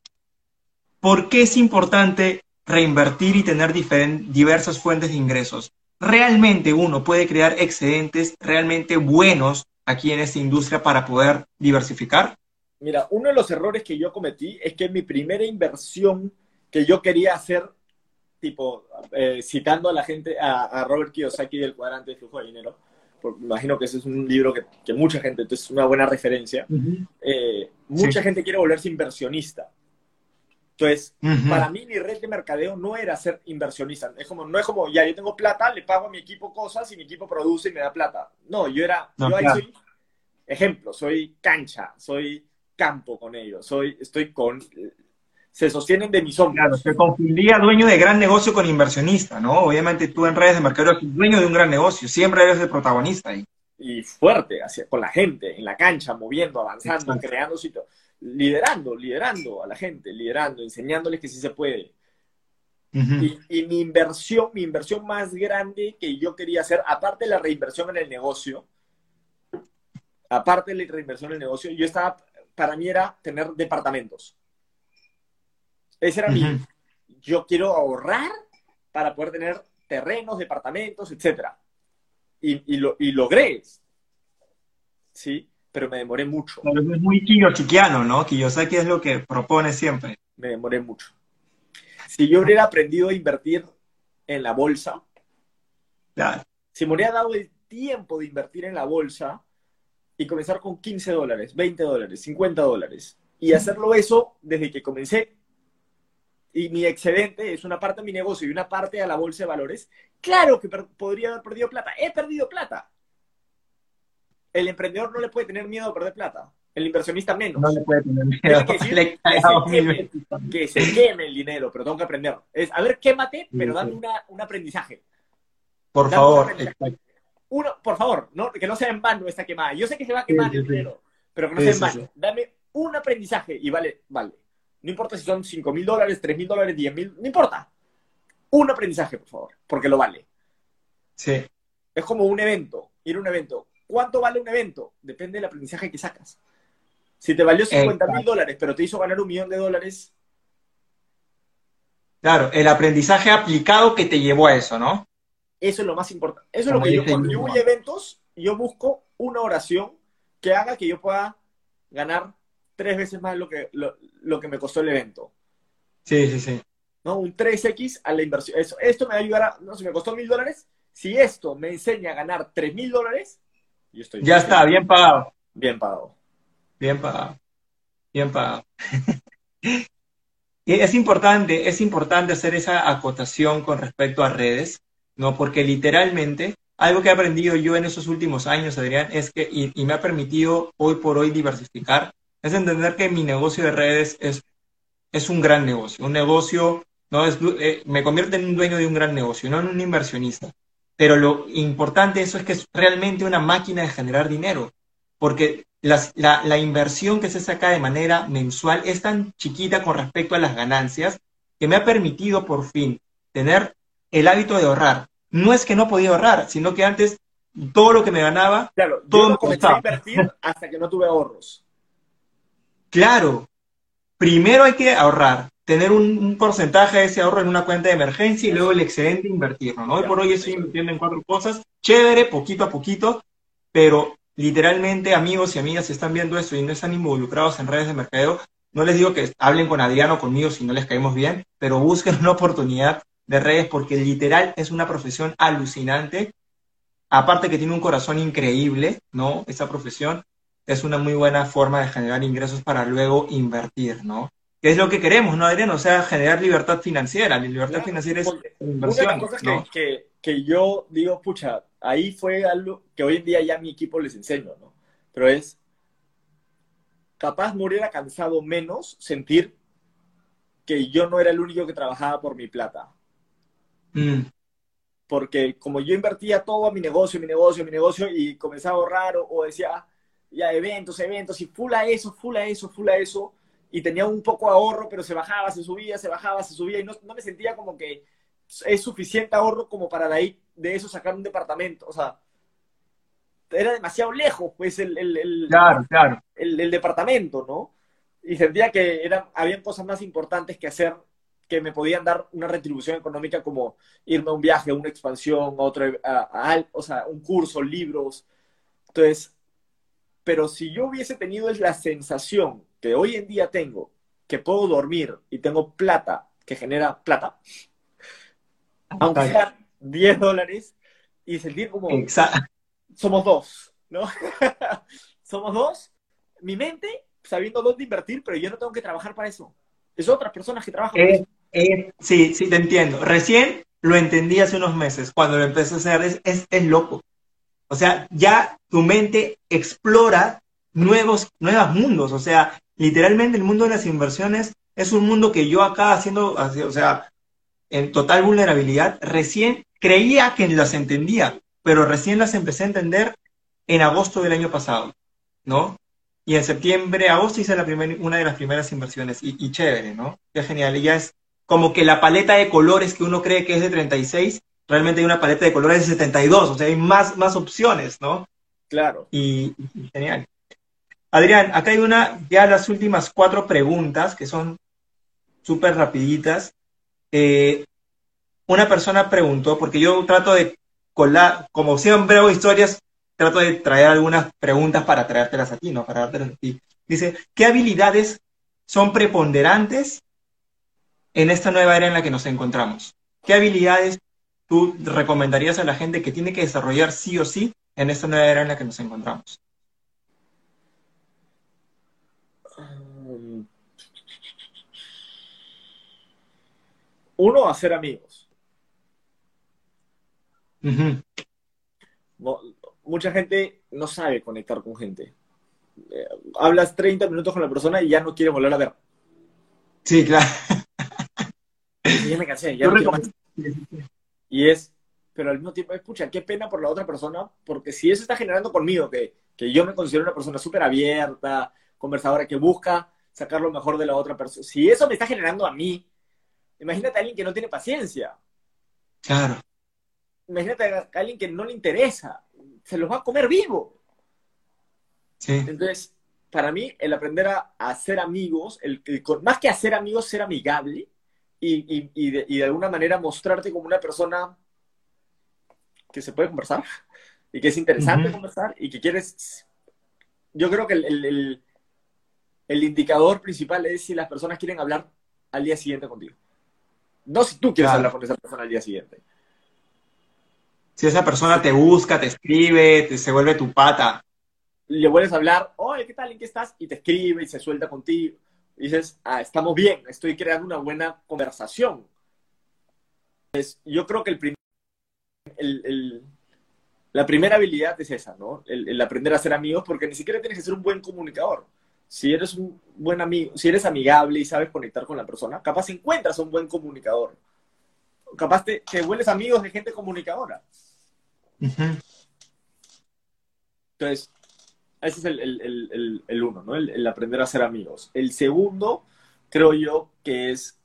¿Por qué es importante reinvertir y tener diversas fuentes de ingresos? ¿Realmente uno puede crear excedentes realmente buenos aquí en esta industria para poder diversificar? Mira, uno de los errores que yo cometí es que mi primera inversión que yo quería hacer, tipo, eh, citando a la gente, a, a Robert Kiyosaki del cuadrante de flujo de dinero, porque me imagino que ese es un libro que, que mucha gente, entonces es una buena referencia, eh, mucha Sí. gente quiere volverse inversionista. Entonces, para mí mi red de mercadeo no era ser inversionista. Es como, no es como, ya, yo tengo plata, le pago a mi equipo cosas y mi equipo produce y me da plata. No, yo era, No, yo ahí claro. soy, ejemplo, soy cancha, soy campo con ellos, soy, estoy con, se sostienen de mis hombros. Claro, se confundía dueño de gran negocio con inversionista, ¿no? Obviamente tú en redes de mercadeo eres dueño de un gran negocio, siempre eres el protagonista ahí. y fuerte hacia, con la gente, en la cancha, moviendo, avanzando, Exacto. creando sitios, liderando, liderando a la gente, liderando, enseñándoles que sí se puede. Ujú. Y, y mi inversión, mi inversión más grande que yo quería hacer, aparte de la reinversión en el negocio, aparte de la reinversión en el negocio, yo estaba, para mí era tener departamentos. Ese era mi, Ujú. yo quiero ahorrar para poder tener terrenos, departamentos, etcétera. Y, y, lo, y logré, ¿sí? Pero me demoré mucho, Claro, es muy kiyosakiano, ¿no? Kiyosaki es lo que propone siempre. me demoré mucho. Si yo hubiera aprendido a invertir en la bolsa, Claro. si me hubiera dado el tiempo de invertir en la bolsa y comenzar con 15 dólares, 20 dólares, 50 dólares, y hacerlo eso desde que comencé, y mi excedente es una parte de mi negocio y una parte a la bolsa de valores, claro que podría haber perdido plata. He perdido plata. El emprendedor no le puede tener miedo a perder plata. El inversionista menos. No le puede tener miedo. Que decir Le que se queme, que se queme el dinero, pero tengo que aprender. Es, a ver, quémate, pero dame una, un aprendizaje. Por Dame favor. exacto. Uno, por favor, no, que no sea en vano esta quemada. Yo sé que se va a quemar Sí, el sí, sí. dinero, pero que no sea en vano. Dame un aprendizaje y vale, vale. No importa si son 5 mil dólares, 3 mil dólares, 10 mil, no importa. Un aprendizaje, por favor, porque lo vale. Sí. Es como un evento, ir a un evento. ¿Cuánto vale un evento? Depende del aprendizaje que sacas. Si te valió 50 mil dólares, pero te hizo ganar un millón de dólares, Claro, el aprendizaje aplicado que te llevó a eso, ¿no? eso es lo más importante. Eso es lo que yo, cuando yo voy a eventos, yo busco una oración que haga que yo pueda ganar tres veces más lo que, lo, lo que me costó el evento. Sí, sí, sí. ¿no? Un 3X a la inversión. Eso, esto me va a ayudar a, no sé, me costó mil dólares. Si esto me enseña a ganar tres mil dólares, yo estoy Ya está, bien pagado. bien pagado. Bien pagado. Bien pagado. Y es importante, es importante hacer esa acotación con respecto a redes, ¿no? Porque literalmente, algo que he aprendido yo en esos últimos años, Adrián, es que, y, y me ha permitido hoy por hoy diversificar, es entender que mi negocio de redes es, es un gran negocio. Un negocio, ¿no? Es, eh, me convierte en un dueño de un gran negocio, no en un inversionista. Pero lo importante de eso es que es realmente una máquina de generar dinero. Porque las- la, la inversión que se saca de manera mensual es tan chiquita con respecto a las ganancias que me ha permitido por fin tener el hábito de ahorrar. No es que no podía ahorrar, sino que antes todo lo que me ganaba, Claro, Todo yo no comencé a invertir hasta que no tuve ahorros. claro, primero hay que ahorrar, tener un, porcentaje de ese ahorro en una cuenta de emergencia y luego el excedente invertirlo, ¿no? Hoy por hoy estoy invirtiendo en cuatro cosas, chévere, poquito a poquito, pero literalmente amigos y amigas si están viendo esto y no están involucrados en redes de mercadeo, no les digo que hablen con Adriano o conmigo si no les caemos bien, pero busquen una oportunidad de redes porque literal es una profesión alucinante. Aparte que tiene un corazón increíble, ¿no? Esa profesión es una muy buena forma de generar ingresos para luego invertir, ¿no? Que es lo que queremos, ¿no, Adriano? O sea, generar libertad financiera. La libertad Claro, financiera es porque Una de inversión, las cosas ¿no? que, que, que yo digo, pucha, ahí fue algo que hoy en día ya mi equipo les enseño, ¿no? Pero es capaz me hubiera cansado menos sentir que yo no era el único que trabajaba por mi plata. Mm, porque como yo invertía todo a mi negocio, mi negocio, mi negocio, y comenzaba a ahorrar o, o decía, "Ah, ya eventos, eventos, y full a eso, full a eso, full a eso, y tenía un poco ahorro, pero se bajaba, se subía, se bajaba, se subía, y no, no me sentía como que es suficiente ahorro como para de ahí, de eso sacar un departamento, o sea, era demasiado lejos, pues, el, el, el, claro, claro. el, departamento, ¿no? Y sentía que eran, habían cosas más importantes que hacer que me podían dar una retribución económica como irme a un viaje, a una expansión, a otro, a- a o sea, un curso, libros. Entonces, pero si yo hubiese tenido la sensación que hoy en día tengo, que puedo dormir y tengo plata que genera plata, aunque sea 10 dólares, y sentir como Exacto. somos dos, ¿no? somos dos, mi mente sabiendo dónde invertir, pero yo no tengo que trabajar para eso. Es otras personas que trabajan para Eh, eso. eh, sí, sí, te entiendo. Recién lo entendí hace unos meses, cuando lo empecé a hacer, es, es, es loco. O sea, ya tu mente explora nuevos, nuevos mundos. O sea, literalmente el mundo de las inversiones es un mundo que yo acá haciendo, o sea, en total vulnerabilidad, recién creía que las entendía, pero recién las empecé a entender en agosto del año pasado, ¿no? Y en septiembre, agosto hice la una de las primeras inversiones y, y chévere, ¿no? Qué genial. Y ya es como que la paleta de colores que uno cree que es de 36, realmente hay una paleta de colores de 72, o sea, hay más, más opciones, ¿no? Claro. Y, y genial. Adrián, acá hay una, ya las últimas cuatro preguntas que son súper rapiditas. Eh, una persona preguntó, porque yo trato de colar, como siempre hago historias, trato de traer algunas preguntas para traértelas a ti, ¿no? Para dártelas a ti. Dice, ¿qué habilidades son preponderantes en esta nueva era en la que nos encontramos? ¿Qué habilidades tú recomendarías a la gente que tiene que desarrollar sí o sí en esta nueva era en la que nos encontramos? Um, Uno, hacer amigos. No- mucha gente no sabe conectar con gente. eh, hablas 30 minutos con la persona y ya no quieres volver a ver. Sí, claro. Y ya me cansé, ya no. Y es, pero al mismo tiempo, escucha, qué pena por la otra persona, porque si eso está generando conmigo, que, que yo me considero una persona súper abierta, conversadora, que busca sacar lo mejor de la otra persona, si eso me está generando a mí, imagínate a alguien que no tiene paciencia, Claro. imagínate a alguien que no le interesa, se los va a comer vivo. Sí. Entonces, para mí, el aprender a, a ser amigos, el, el- más que hacer amigos, ser amigable y, y- y de, y de alguna manera mostrarte como una persona que se puede conversar y que es interesante conversar y que quieres... Yo creo que el, el- el- el indicador principal es si las personas quieren hablar al día siguiente contigo. No si tú quieres Claro. hablar con esa persona al día siguiente. Si esa persona te busca, te escribe, te, se vuelve tu pata. le vuelves a hablar, oye, ¿qué tal? ¿En qué estás? Y te escribe y se suelta contigo. Y dices, ah, estamos bien, estoy creando una buena conversación. Entonces, yo creo que el prim- el- el- la primera habilidad es esa, ¿no? El, el aprender a ser amigos, porque ni siquiera tienes que ser un buen comunicador. Si eres un buen amigo, si eres amigable y sabes conectar con la persona, capaz encuentras un buen comunicador. Capaz te, te vuelves amigos de gente comunicadora. Ujú. Entonces, ese es el, el- el- el- el uno, ¿no? El, aprender a ser amigos. El segundo, creo yo, que es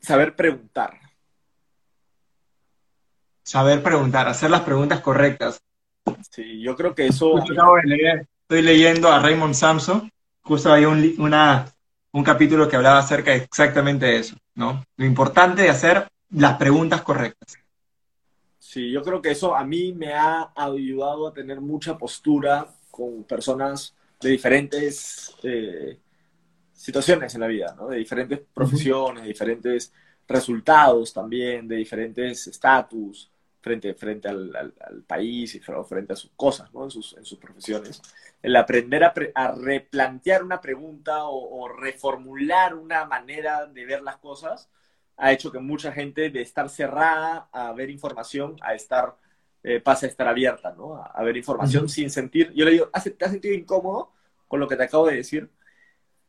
saber preguntar. Saber preguntar, hacer las preguntas correctas. Sí, yo creo que eso... Justo acabo de leer, estoy leyendo a Raymond Samson, justo había un, una, un capítulo que hablaba acerca de exactamente eso, ¿no? Lo importante de hacer las preguntas correctas. Sí, yo creo que eso a mí me ha ayudado a tener mucha postura con personas de diferentes eh, situaciones en la vida, ¿no? De diferentes profesiones, de diferentes resultados también, de diferentes estatus frente, frente al, al- al país y fr- frente a sus cosas, ¿no? En sus, en sus profesiones. El aprender a, pre- a replantear una pregunta o, o reformular una manera de ver las cosas ha hecho que mucha gente de estar cerrada a ver información a estar, eh, pase a estar abierta, ¿no? A, a ver información sin sentir. Yo le digo, ¿has- ¿te has sentido incómodo con lo que te acabo de decir?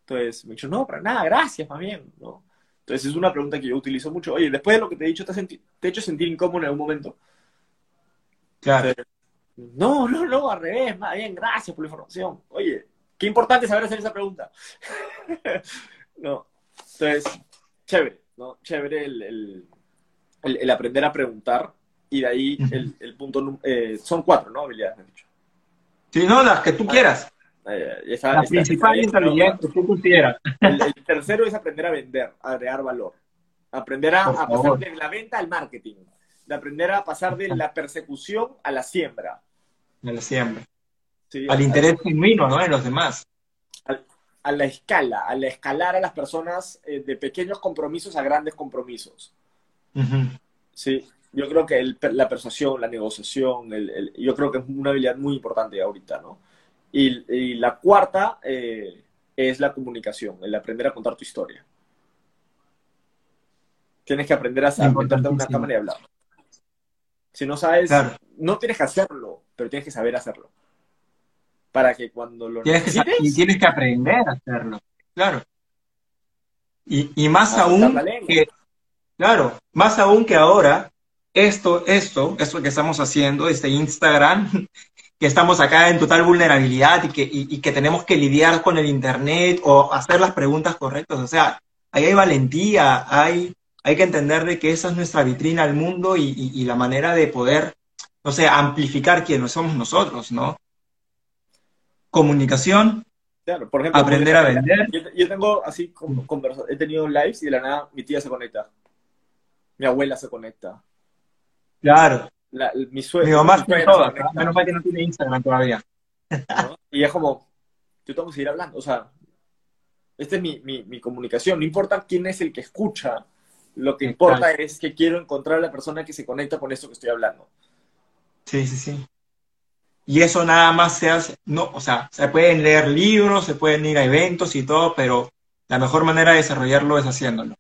Entonces me dicho, no, para nada, gracias, más bien, ¿no? Entonces es una pregunta que yo utilizo mucho. Oye, después de lo que te he dicho, ¿te has, senti- te he hecho sentir incómodo en algún momento? Claro. No, no, no, al revés, más bien, gracias por la información. Oye, qué importante saber hacer esa pregunta. no, entonces, chévere, ¿no? Chévere el, el- el- el aprender a preguntar y de ahí el, el punto, eh, son cuatro, ¿no? Habilidades, me has dicho. Sí, no, las que tú quieras. Eh, bien, ¿no? habilidades que tú consideras. El, el tercero es aprender a vender, a agregar valor. Aprender a, pasar de la venta al marketing. De aprender a pasar de la persecución a la siembra. Al interés genuino, ¿no? En los demás. A la escala, a la escalar a las personas eh, de pequeños compromisos a grandes compromisos. Sí, yo creo que el- la persuasión, la negociación, el- el- yo creo que es una habilidad muy importante ahorita, ¿no? Y, y la cuarta eh, es la comunicación, el aprender a contar tu historia. Tienes que aprender a meterte en una cámara y hablar. Si no sabes, Claro. no tienes que hacerlo, pero tienes que saber hacerlo. Para que cuando lo Tienes que, necesites, y tienes que aprender a hacerlo. Claro. Y, y más aún que, claro, más aún que ahora, esto, esto, esto que estamos haciendo, este Instagram, que estamos acá en total vulnerabilidad y que, y, y que tenemos que lidiar con el Internet o hacer las preguntas correctas. O sea, ahí hay valentía, hay, hay que entender de que esa es nuestra vitrina al mundo y, y- y la manera de poder, no sé, amplificar quiénes somos nosotros, ¿no? Comunicación, Claro, por ejemplo, aprender a vender. Yo, yo tengo así, conversa- he tenido lives y de la nada mi tía se conecta. Mi abuela se conecta. Claro, La- mi sue- mi mamá mi suegra todas, menos mal que no tiene Instagram todavía. ¿no? Y es como, yo tengo que seguir hablando. O sea, esta es mi, mi, mi comunicación. No importa quién es el que escucha, lo que importa es que quiero encontrar a la persona que se conecta con esto que estoy hablando. Sí, sí, sí. Y eso nada más se hace, no, o sea, se pueden leer libros, se pueden ir a eventos y todo, pero la mejor manera de desarrollarlo es haciéndolo.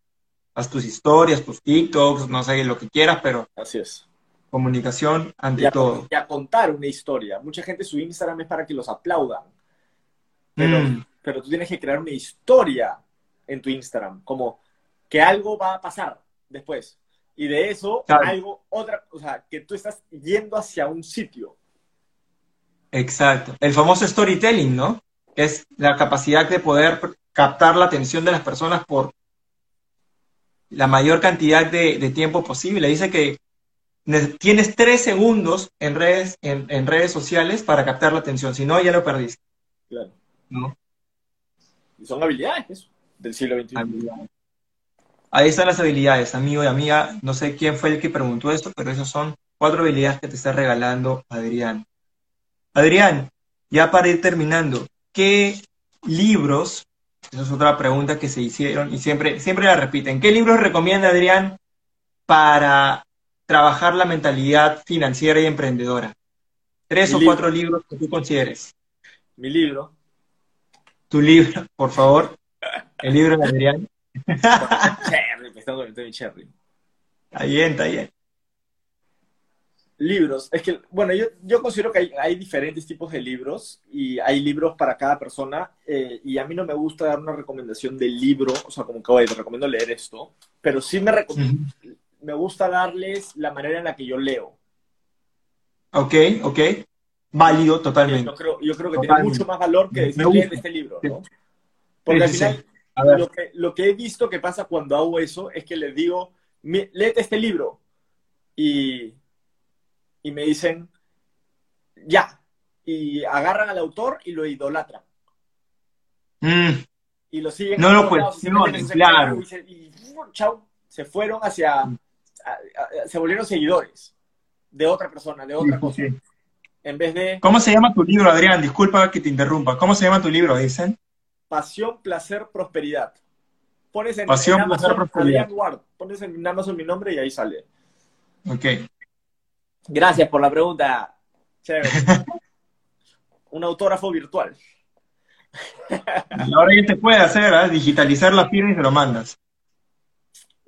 Haz tus historias, tus TikToks, no sé, lo que quieras, pero Así es. Comunicación ante y a, todo. y a contar una historia. Mucha gente su Instagram es para que los aplaudan, pero, Mm, pero tú tienes que crear una historia en tu Instagram, como que algo va a pasar después. Y de eso, Claro. algo, otra, o sea, que tú estás yendo hacia un sitio. Exacto. El famoso storytelling, ¿no? Que es la capacidad de poder captar la atención de las personas por la mayor cantidad de, de tiempo posible. Dice que ne- tienes tres segundos en redes, en, en redes sociales para captar la atención. Si no, ya lo perdiste. Claro. ¿no? Y son habilidades eso, del siglo XXI. Habilidades. Ahí están las habilidades, amigo y amiga. No sé quién fue el que preguntó esto, pero esas son cuatro habilidades que te está regalando Adrián. Adrián, ya para ir terminando, ¿qué libros? Esa es otra pregunta que se hicieron y siempre, siempre la repiten. ¿Qué libros recomienda Adrián para trabajar la mentalidad financiera y emprendedora? Tres Mi o libro. cuatro libros que tú consideres. Mi libro, Tu libro, por favor. El libro de Adrián. Cherry, me está comentando mi Cherry. Está bien, está bien. Libros, es que, bueno, yo, yo considero que hay, hay diferentes tipos de libros y hay libros para cada persona eh, y a mí no me gusta dar una recomendación del libro, o sea, como que, oye, te recomiendo leer esto, pero sí me, Ujú. me gusta darles la manera en la que yo leo. Ok, ok. Válido Yo totalmente. creo, yo creo que tiene Totalmente. mucho más valor que decir, gusta. "Lee este libro, ¿no? Porque Sí, al sí, final, sí. A ver. lo que, lo que he visto que pasa cuando hago eso es que les digo, "Mi- léete este libro. Y, y me dicen, ya. Y agarran al autor y lo idolatran. Mm, Y lo siguen. No lo todos lados, y se cuestionan, meten en su claro. Y, se- y, ¡fum! chau, se fueron hacia. a- a- se volvieron seguidores de otra persona, de otra sí, cosa. sí. En vez de ¿Cómo se llama tu libro, Adrián? Disculpa que te interrumpa. ¿Cómo se llama tu libro, dicen? pasión, placer, prosperidad. Pones en, Pasión, en placer, Amazon prosperidad. Adrián Ward. Pones en Amazon mi nombre y ahí sale. Ok. Gracias por la pregunta. Chévere. Un autógrafo virtual. Y ahora ya te puede hacer, ¿ah? digitalizar la firma y se lo mandas.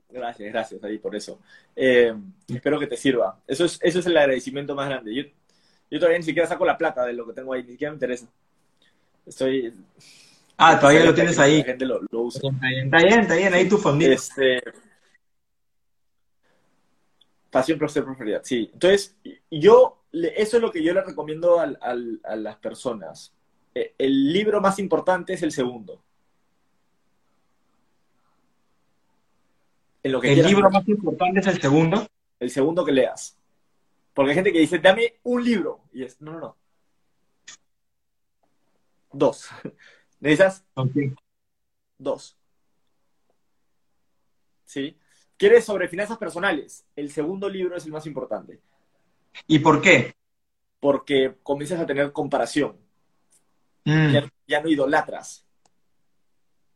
Gracias, gracias ahí por eso. Eh, espero que te sirva. Eso es, eso es el agradecimiento más grande. Yo, yo todavía ni siquiera saco la plata de lo que tengo ahí, ni siquiera me interesa. Estoy. Ah, todavía lo que tienes La ahí. gente lo, lo usa. Está bien, está bien, está bien, ahí tu fondito. Este. Pasión, placer, prosperidad. Sí. Entonces, yo, eso es lo que yo le recomiendo al- al- a las personas. Eh, El libro más importante es el segundo. En lo que El quieras libro más importante es el segundo. el segundo que leas. Porque hay gente que dice, dame un libro. Y es, no, no, no. Dos. Necesitas Ok. dos. ¿Sí? ¿Quieres sobre finanzas personales? El segundo libro es el más importante. ¿Y por qué? Porque comienzas a tener comparación. Mm, Ya, ya no idolatras,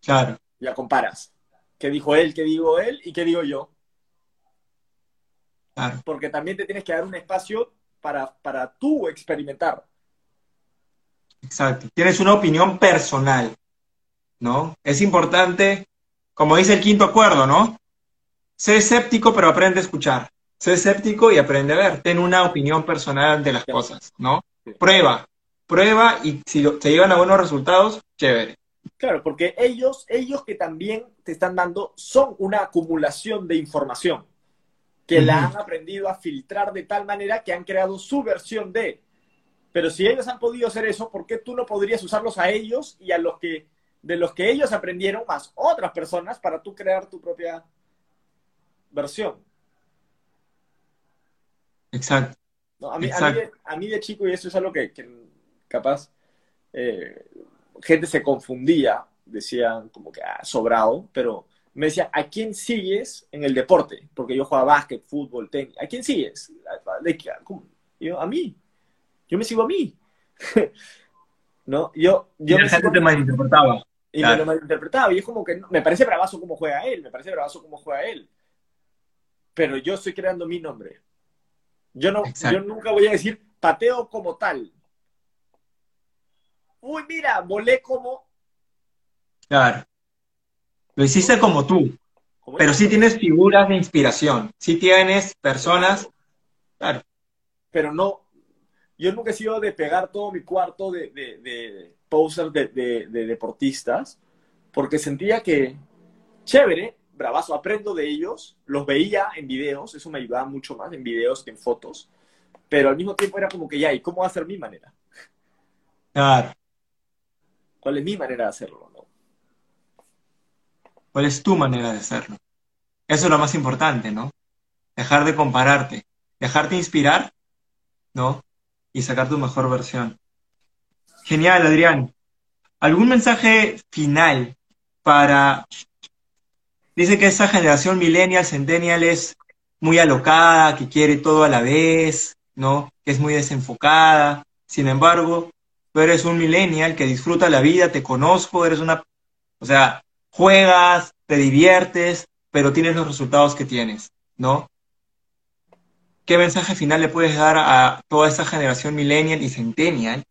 claro, ya comparas. ¿Qué dijo él? ¿Qué digo él? ¿Y qué digo yo? claro. Porque también te tienes que dar un espacio para, para tú experimentar. Exacto. Tienes una opinión personal, ¿no? Es importante, como dice el quinto acuerdo, ¿no? Sé escéptico, pero aprende a escuchar. Sé escéptico y aprende a ver. Ten una opinión personal de las Sí. cosas, ¿no? Sí. Prueba, prueba y si te llevan a buenos resultados, chévere. Claro, porque ellos, ellos que también te están dando son una acumulación de información que la han aprendido a filtrar de tal manera que han creado su versión de. Pero si ellos han podido hacer eso, ¿por qué tú no podrías usarlos a ellos y a los que de los que ellos aprendieron más otras personas para tú crear tu propia versión? Exacto. ¿no? A, mí, a, mí Exacto. de, a mí de chico, y eso es algo que, que capaz eh, gente se confundía, decían como que ah, sobrado, pero me decía, ¿a quién sigues en el deporte? Porque yo jugaba básquet, fútbol, tenis. ¿A quién sigues? ¿Cómo? Y yo, a mí. Yo me sigo a mí. ¿No? Yo, yo Y me gente te malinterpretaba. y Claro. me lo malinterpretaba. Y es como que no, me parece bravazo como juega él, me parece bravazo como juega él. Pero yo estoy creando mi nombre. Yo, no, Exacto. yo nunca voy a decir pateo como tal. Uy, mira, volé como. Claro. Lo hiciste como tú, pero sí tienes figuras de inspiración. Sí tienes personas Claro. Pero no, yo nunca he sido de pegar todo mi cuarto de, de, de posters de, de deportistas, porque sentía que, chévere, bravazo, aprendo de ellos, los veía en videos, eso me ayudaba mucho más en videos que en fotos, pero al mismo tiempo era como que ya, ¿y cómo va a ser mi manera? Claro. ¿Cuál es mi manera de hacerlo? No? ¿Cuál es tu manera de hacerlo? Eso es lo más importante, ¿no? Dejar de compararte, dejarte inspirar, ¿no? Y sacar tu mejor versión. Genial, Adrián. ¿Algún mensaje final para... Dice que esa generación millennial, centennial es muy alocada, que quiere todo a la vez, ¿no? Que es muy desenfocada. Sin embargo, tú eres un millennial que disfruta la vida, te conozco, eres una... O sea, juegas, te diviertes, pero tienes los resultados que tienes, ¿no? ¿Qué mensaje final le puedes dar a toda esa generación millennial y centennial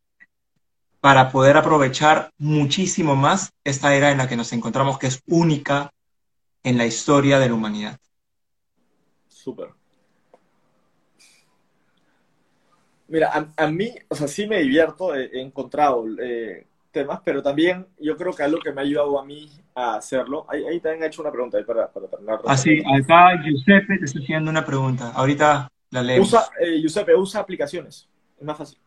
para poder aprovechar muchísimo más esta era en la que nos encontramos, que es única en la historia de la humanidad? Súper. Mira, a, a, mí, o sea, sí me divierto, he, he encontrado eh, temas, pero también yo creo que algo que me ha ayudado a mí a hacerlo, ahí, ahí también he hecho una pregunta ahí para, para terminar. Ah, sí, acá Giuseppe te está haciendo una pregunta, ahorita la leemos. Usa, eh, Giuseppe, usa aplicaciones, es más fácil.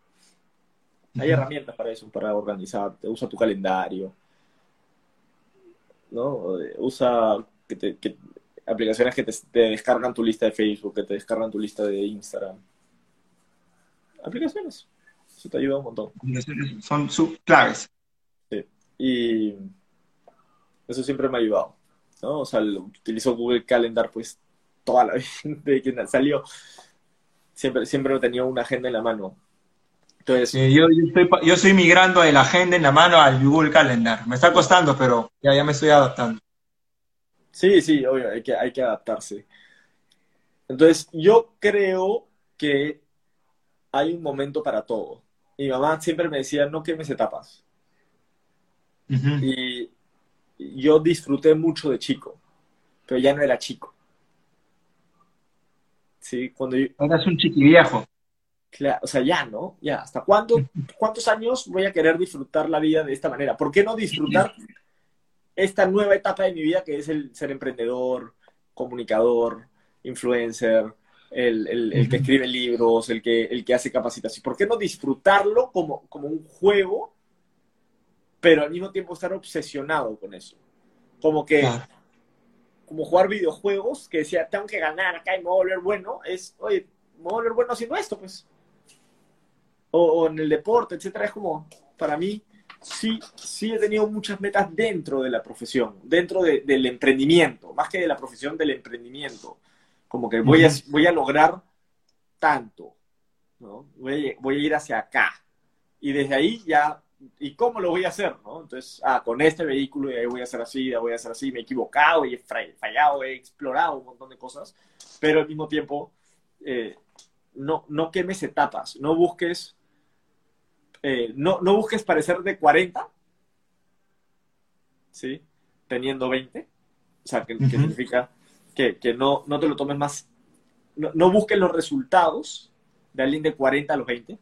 Hay uh -huh. herramientas para eso, para organizarte, usa tu calendario, ¿no? Usa que te, que, aplicaciones que te, te descargan tu lista de Facebook, que te descargan tu lista de Instagram aplicaciones. Eso te ayuda un montón. Son claves. Sí. Y eso siempre me ha ayudado. ¿no? O sea, utilizo Google Calendar pues toda la vida de que salió. Siempre, siempre he tenido una agenda en la mano. Entonces, sí, yo, yo, estoy, yo estoy migrando de la agenda en la mano al Google Calendar. Me está costando, pero ya, ya me estoy adaptando. Sí, sí, obvio, hay que, hay que adaptarse. Entonces, yo creo que hay un momento para todo. Mi mamá siempre me decía, no quemes etapas. Uh -huh. Y yo disfruté mucho de chico, pero ya no era chico. Sí, cuando yo... Eras un chiquiviejo. Claro, o sea, ya, ¿no? Ya, ¿hasta cuándo, cuántos años voy a querer disfrutar la vida de esta manera? ¿Por qué no disfrutar esta nueva etapa de mi vida que es el ser emprendedor, comunicador, influencer, el, el, el, que escribe libros, el que, el que hace capacitación. ¿Por qué no disfrutarlo como, como un juego, pero al mismo tiempo estar obsesionado con eso? Como que, claro. como jugar videojuegos, que decía, tengo que ganar acá y me voy a volver bueno, es, oye, me voy a volver bueno haciendo esto, pues. O, o en el deporte, etcétera, es como, para mí, sí, sí he tenido muchas metas dentro de la profesión, dentro de, del emprendimiento, más que de la profesión del emprendimiento como que voy a, voy a lograr tanto, ¿no? Voy a, voy a ir hacia acá. Y desde ahí ya, ¿y cómo lo voy a hacer, no? Entonces, ah, con este vehículo ya voy a hacer así, ya voy a hacer así, me he equivocado, y he fallado, he explorado un montón de cosas, pero al mismo tiempo, eh, no, no quemes etapas, no busques, eh, no, no busques parecer de 40, ¿sí? Teniendo 20, o sea, que, uh -huh. que significa que, que no, no, te lo tomes más, no, no, busques los resultados de alguien de 40 a los 20.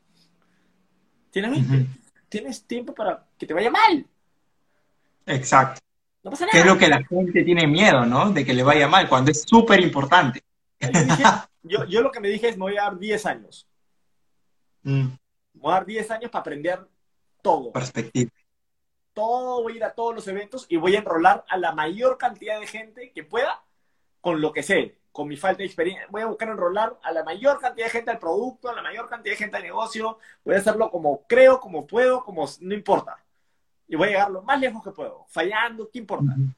Tienes 20, uh -huh. tienes tiempo para que te vaya mal. Exacto. No pasa nada. Que es lo que la gente tiene miedo, ¿no? De que le vaya mal, cuando es súper importante. Yo, yo, lo que me dije es, me voy a dar 10 años. Mm. Voy a dar 10 años para aprender todo. Perspectiva. Todo, voy a ir a todos los eventos y voy a enrolar a la mayor cantidad de gente que pueda con lo que sé, con mi falta de experiencia, voy a buscar enrolar a la mayor cantidad de gente al producto, a la mayor cantidad de gente al negocio, voy a hacerlo como creo, como puedo, como no importa. Y voy a llegar lo más lejos que puedo, fallando, ¿qué importa? Uh -huh.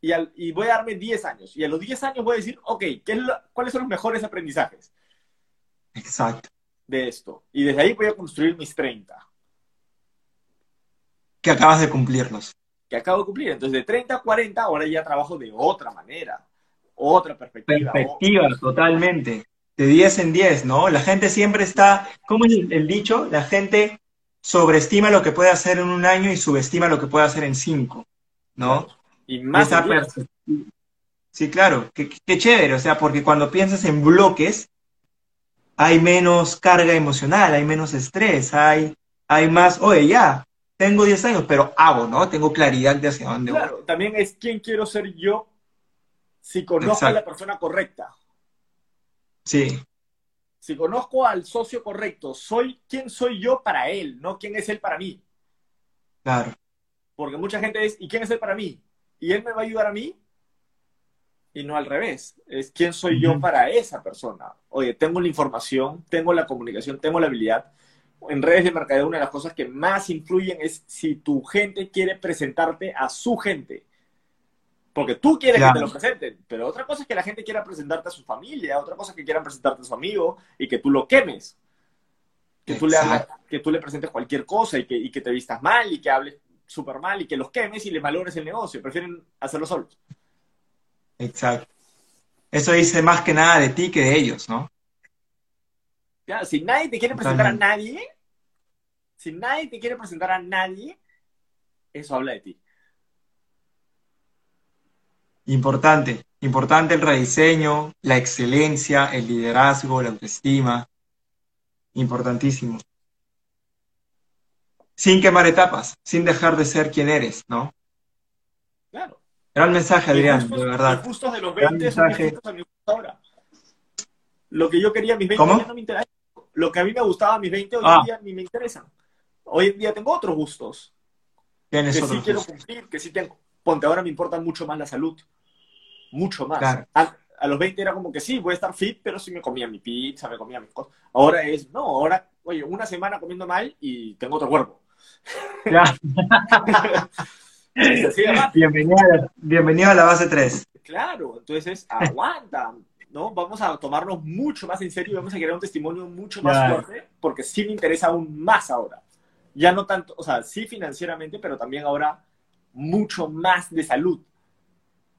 y, al, y, voy a darme 10 años. Y a los 10 años voy a decir, ok, ¿qué es lo, ¿cuáles son los mejores aprendizajes? Exacto. De esto. Y desde ahí voy a construir mis 30. Que acabas de cumplirlos. Que acabo de cumplir. Entonces, de 30 a 40, ahora ya trabajo de otra manera otra perspectiva. Perspectiva, totalmente. De 10 en 10, ¿no? La gente siempre está, ¿cómo es el, dicho? La gente sobreestima lo que puede hacer en un año y subestima lo que puede hacer en cinco, ¿no? Y más Esa. Sí, claro, qué, qué chévere, o sea, porque cuando piensas en bloques, hay menos carga emocional, hay menos estrés, hay, hay más, oye, ya, tengo 10 años, pero hago, ¿no? Tengo claridad de hacia dónde claro, voy. también es quién quiero ser yo si conozco a la persona correcta. Sí. Si conozco al socio correcto, soy quién soy yo para él, no quién es él para mí. Claro. Porque mucha gente es, ¿y quién es él para mí? ¿Y él me va a ayudar a mí? Y no al revés. Es quién soy yo para esa persona. Oye, tengo la información, tengo la comunicación, tengo la habilidad. En redes de mercadeo, una de las cosas que más influyen es si tu gente quiere presentarte a su gente. Porque tú quieres Claro. que te lo presenten, pero otra cosa es que la gente quiera presentarte a su familia, otra cosa es que quieran presentarte a su amigo y que tú lo quemes. Que tú, le hagas- que tú le presentes cualquier cosa y que, y que te vistas mal y que hables súper mal y que los quemes y les valores el negocio. Prefieren hacerlo solos. Exacto. Eso dice más que nada de ti que de ellos, ¿no? Ya, si nadie te quiere presentar a nadie, si nadie te quiere presentar a nadie, eso habla de ti. Importante, importante el rediseño, la excelencia, el liderazgo, la autoestima. Importantísimo. Sin quemar etapas, sin dejar de ser quien eres, ¿no? Claro. Gran mensaje, Mis Adrián, gustos- de verdad. Mis gustos de los Gran 20 son mensaje. distintos a mis gustos ahora. Lo que yo quería a mis 20 ¿Cómo? ya no me interesa. Lo que a mí me gustaba a mis 20 hoy Ah. en día ni me interesan. Hoy en día tengo otros gustos Tienes que sí otros quiero gustos. cumplir, que sí tengo. Ponte, ahora me importa mucho más la salud. Mucho más. Claro. A, a los 20 era como que sí, voy a estar fit, pero sí me comía mi pizza, me comía mis cosas. Ahora es, no, ahora, oye, una semana comiendo mal y tengo otro cuerpo. Ya. Bienvenido, a- bienvenido a la base 3. Claro, entonces aguanta, ¿no? Vamos a tomarnos mucho más en serio y vamos a crear un testimonio mucho más Claro. fuerte, porque sí me interesa aún más ahora. Ya no tanto, o sea, sí financieramente, pero también ahora mucho más de salud.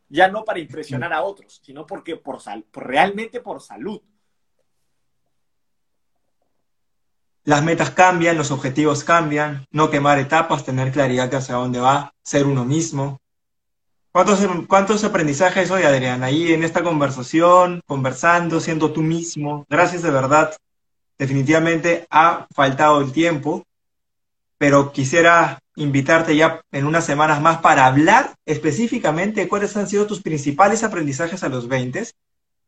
Ya no para impresionar a otros, sino porque por sal, por, realmente por salud. Las metas cambian, los objetivos cambian, no quemar etapas, tener claridad de hacia dónde va, ser uno mismo. ¿Cuántos, cuántos aprendizajes hoy, Adrián? Ahí en esta conversación, conversando, siendo tú mismo. Gracias de verdad. Definitivamente ha faltado el tiempo, pero quisiera invitarte ya en unas semanas más para hablar específicamente de cuáles han sido tus principales aprendizajes a los 20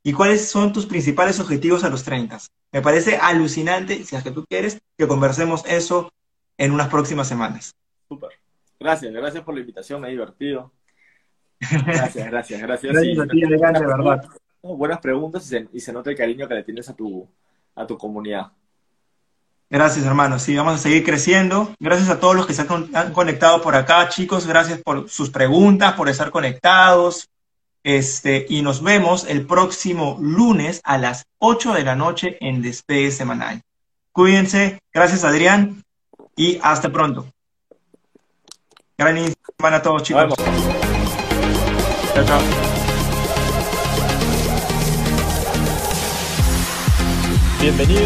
y cuáles son tus principales objetivos a los 30. Me parece alucinante, si es que tú quieres, que conversemos eso en unas próximas semanas. Súper. Gracias, gracias por la invitación, me he divertido. Gracias, gracias, gracias. Gracias Sí, a ti, Adrián, de verdad. buenas preguntas y se, y se nota el cariño que le tienes a tu, a tu comunidad. Gracias, hermano. Sí, vamos a seguir creciendo. Gracias a todos los que se han conectado por acá, chicos. Gracias por sus preguntas, por estar conectados. Este, y nos vemos el próximo lunes a las 8 de la noche en Despegue Semanal. Cuídense. Gracias, Adrián. Y hasta pronto. Gran semana a todos, chicos. Chao, chao. Bienvenidos